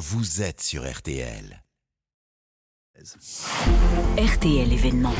vous êtes sur RTL. RTL événement.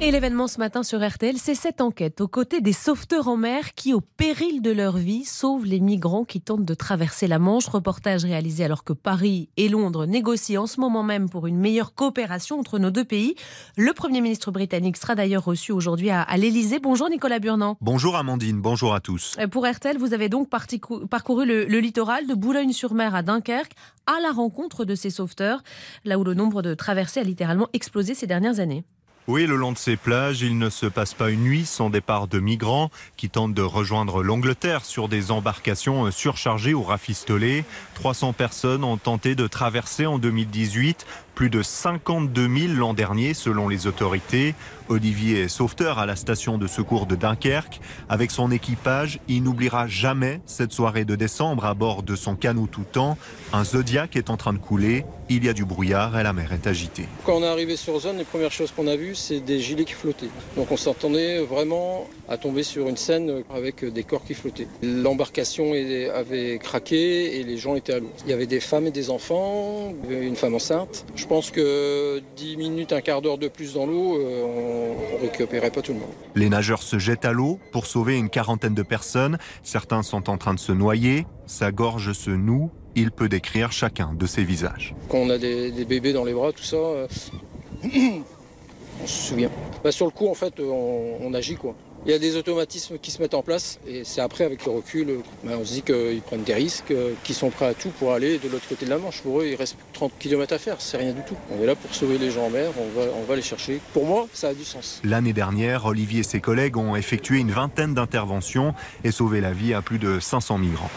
Et l'événement ce matin sur RTL, c'est cette enquête aux côtés des sauveteurs en mer qui, au péril de leur vie, sauvent les migrants qui tentent de traverser la Manche. Reportage réalisé alors que Paris et Londres négocient en ce moment même pour une meilleure coopération entre nos deux pays. Le Premier ministre britannique sera d'ailleurs reçu aujourd'hui à, à l'Elysée. Bonjour Nicolas Burnand. Bonjour Amandine, bonjour à tous. Euh, Pour RTL, vous avez donc parcouru le, le littoral de Boulogne-sur-Mer à Dunkerque à la rencontre de ces sauveteurs, là où le nombre de traversées a littéralement explosé ces dernières années. Oui, le long de ces plages, il ne se passe pas une nuit sans départ de migrants qui tentent de rejoindre l'Angleterre sur des embarcations surchargées ou rafistolées. 300 personnes ont tenté de traverser en 2018, plus de 52 000 l'an dernier selon les autorités. Olivier est sauveteur à la station de secours de Dunkerque. Avec son équipage, il n'oubliera jamais cette soirée de décembre à bord de son canot tout temps. Un Zodiac est en train de couler, il y a du brouillard et la mer est agitée. Quand on est arrivé sur zone, les premières choses qu'on a vues, c'est des gilets qui flottaient. Donc on s'attendait vraiment à tomber sur une scène avec des corps qui flottaient. L'embarcation avait craqué et les gens étaient à l'eau. Il y avait des femmes et des enfants, une femme enceinte. Je pense que 10 minutes, un quart d'heure de plus dans l'eau, euh, on ne récupérait pas tout le monde. Les nageurs se jettent à l'eau pour sauver une quarantaine de personnes. Certains sont en train de se noyer. Sa gorge se noue. Il peut décrire chacun de ses visages. Quand on a des, des bébés dans les bras, tout ça, euh, on se souvient. Bah, sur le coup, en fait, on, on agit quoi. Il y a des automatismes qui se mettent en place et c'est après, avec le recul, bah, on se dit qu'ils prennent des risques, euh, qu'ils sont prêts à tout pour aller de l'autre côté de la Manche. Pour eux, il reste plus que 30 km à faire, c'est rien du tout. On est là pour sauver les gens en mer, on va, on va les chercher. Pour moi, ça a du sens. L'année dernière, Olivier et ses collègues ont effectué une vingtaine d'interventions et sauvé la vie à plus de 500 migrants.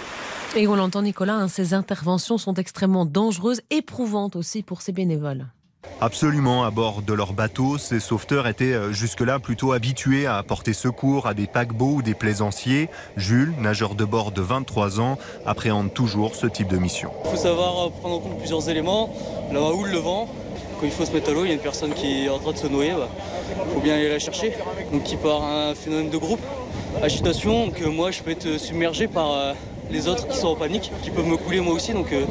Et on l'entend Nicolas, hein, ces interventions sont extrêmement dangereuses, éprouvantes aussi pour ces bénévoles. Absolument, à bord de leur bateau, ces sauveteurs étaient euh, jusque-là plutôt habitués à apporter secours à des paquebots ou des plaisanciers. Jules, nageur de bord de 23 ans, appréhende toujours ce type de mission. Il faut savoir euh, prendre en compte plusieurs éléments. La houle, le vent. Quand il faut se mettre à l'eau, il y a une personne qui est en train de se noyer. Il faut bien aller la chercher. Donc il part un phénomène de groupe. Agitation, donc euh, moi je peux être submergé par les autres qui sont en panique, qui peuvent me couler moi aussi. Donc il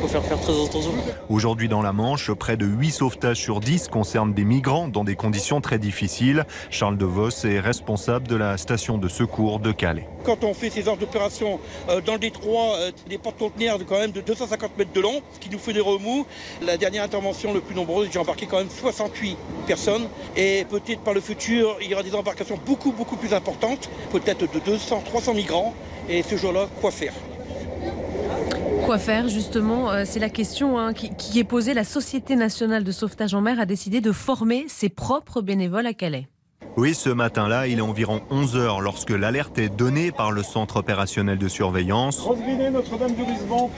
faut faire, faire très attention. Aujourd'hui dans la Manche, près de 8 sauvetages sur 10 concernent des migrants dans des conditions très difficiles. Charles De Vos est responsable de la station de secours de Calais. Quand on fait ces genres d'opérations euh, dans le détroit, euh, des porte-conteneurs de quand même de 250 mètres de long, ce qui nous fait des remous. La dernière intervention le plus nombreuse, j'ai embarqué quand même 68 personnes. Et peut-être par le futur, il y aura des embarcations beaucoup, beaucoup plus importantes, peut-être de 200, 300 migrants. Et ce jour-là, quoi faire Quoi faire justement Euh, C'est la question hein, qui, qui est posée. La Société nationale de sauvetage en mer a décidé de former ses propres bénévoles à Calais. Oui, ce matin-là, il est environ 11 heures lorsque l'alerte est donnée par le centre opérationnel de surveillance. Notre-Dame du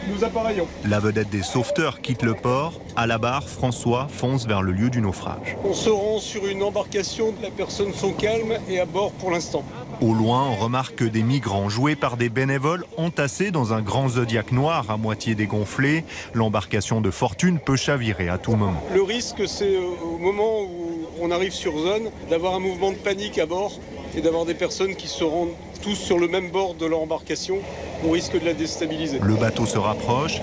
nous appareillons. La vedette des sauveteurs quitte le port. À la barre, François fonce vers le lieu du naufrage. On se rend sur une embarcation, la personne sont calmes et à bord pour l'instant. Au loin, on remarque que des migrants joués par des bénévoles entassés dans un grand zodiac noir à moitié dégonflé. L'embarcation de fortune peut chavirer à tout moment. Le risque, c'est euh, au moment où on arrive sur zone, d'avoir un mouvement de panique à bord et d'avoir des personnes qui se rendent tous sur le même bord de leur embarcation. On risque de la déstabiliser. Le bateau se rapproche.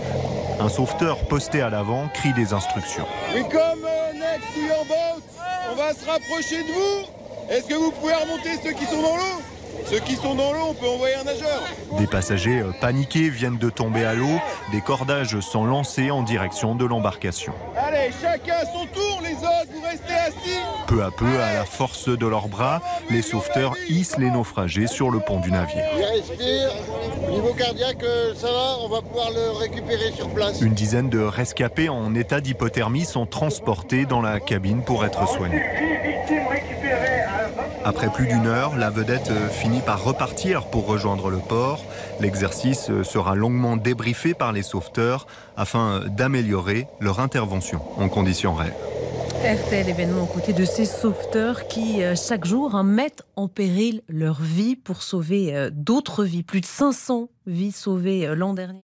Un sauveteur posté à l'avant crie des instructions. We come uh, next to your boat. On va se rapprocher de vous. Est-ce que vous pouvez remonter ceux qui sont dans l'eau? Ceux qui sont dans l'eau, on peut envoyer un nageur. Des passagers euh, paniqués viennent de tomber à l'eau. Des cordages sont lancés en direction de l'embarcation. Allez, chacun à son tour, les autres, vous restez assis. Peu à peu, à la force de leurs bras, les sauveteurs hissent les naufragés sur le pont du navire. Il respire. Au niveau cardiaque, euh, ça va, on va pouvoir le récupérer sur place. Une dizaine de rescapés en état d'hypothermie sont transportés dans la cabine pour être soignés. Après plus d'une heure, la vedette euh, finit par repartir pour rejoindre le port. L'exercice euh, sera longuement débriefé par les sauveteurs afin euh, d'améliorer leur intervention en conditions réelles. RTL événement aux côtés de ces sauveteurs qui, chaque jour, hein, mettent en péril leur vie pour sauver d'autres vies. Plus de 500 vies sauvées l'an dernier.